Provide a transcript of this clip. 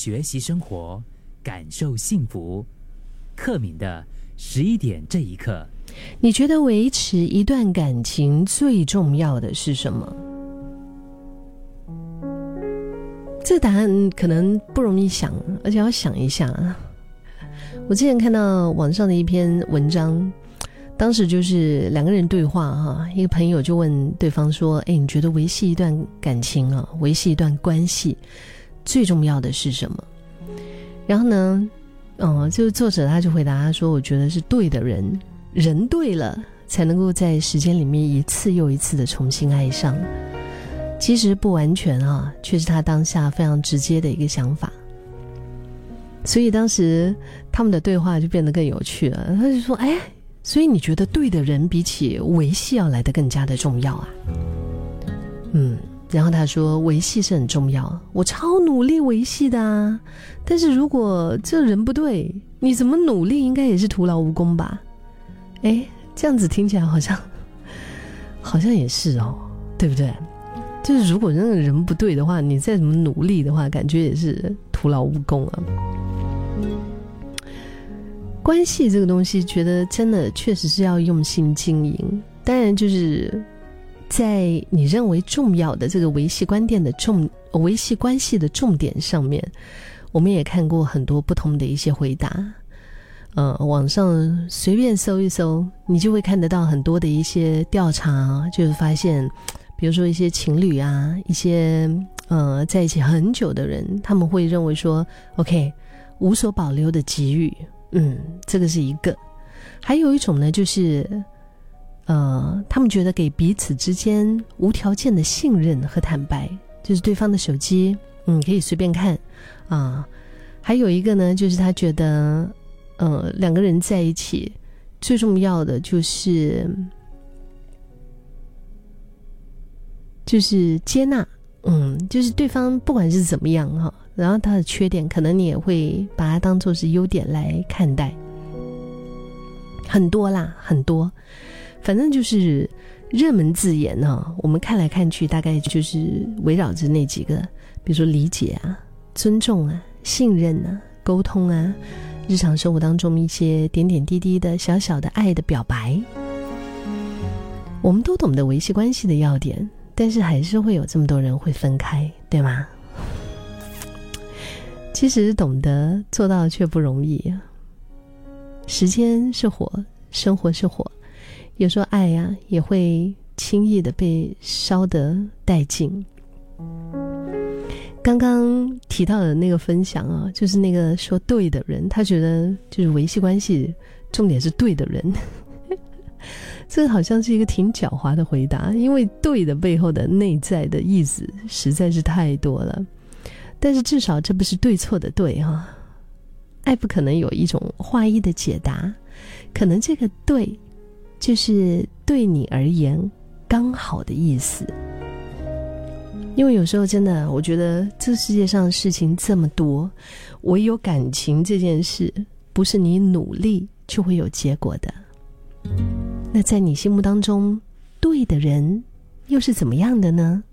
学习生活，感受幸福。克敏的十一点这一刻，你觉得维持一段感情最重要的是什么？这答案可能不容易想，而且要想一下。我之前看到网上的一篇文章，当时就是两个人对话哈，一个朋友就问对方说：“哎，你觉得维系一段感情啊，维系一段关系最重要的是什么？”然后呢，嗯，就是作者他就回答他说：“我觉得是对的人，人对了，才能够在时间里面一次又一次的重新爱上。”其实不完全啊，却是他当下非常直接的一个想法。所以当时他们的对话就变得更有趣了。他就说：“哎，所以你觉得对的人比起维系要来的更加的重要啊？”嗯，然后他说：“维系是很重要，我超努力维系的啊。但是如果这人不对，你怎么努力应该也是徒劳无功吧？”哎，这样子听起来好像好像也是哦，对不对？就是如果那个人不对的话，你再怎么努力的话，感觉也是徒劳无功啊。关系这个东西，觉得真的确实是要用心经营。当然，就是在你认为重要的这个维系观点的重维系关系的重点上面，我们也看过很多不同的一些回答。呃，网上随便搜一搜，你就会看得到很多的一些调查，就是发现。比如说一些情侣啊，一些呃在一起很久的人，他们会认为说，OK，无所保留的给予，嗯，这个是一个。还有一种呢，就是呃，他们觉得给彼此之间无条件的信任和坦白，就是对方的手机，嗯，可以随便看啊。还有一个呢，就是他觉得，呃，两个人在一起最重要的就是。就是接纳，嗯，就是对方不管是怎么样哈，然后他的缺点，可能你也会把它当做是优点来看待。很多啦，很多，反正就是热门字眼呢，我们看来看去，大概就是围绕着那几个，比如说理解啊、尊重啊、信任啊、沟通啊，日常生活当中一些点点滴滴的小小的爱的表白，我们都懂得维系关系的要点。但是还是会有这么多人会分开，对吗？其实懂得做到却不容易。时间是火，生活是火，有时候爱呀也会轻易的被烧得殆尽。刚刚提到的那个分享啊，就是那个说对的人，他觉得就是维系关系重点是对的人。这好像是一个挺狡猾的回答，因为“对”的背后的内在的意思实在是太多了。但是至少这不是对错的“对”哈，爱不可能有一种划一的解答，可能这个“对”就是对你而言刚好的意思。因为有时候真的，我觉得这世界上事情这么多，唯有感情这件事，不是你努力就会有结果的。那在你心目当中，对的人又是怎么样的呢？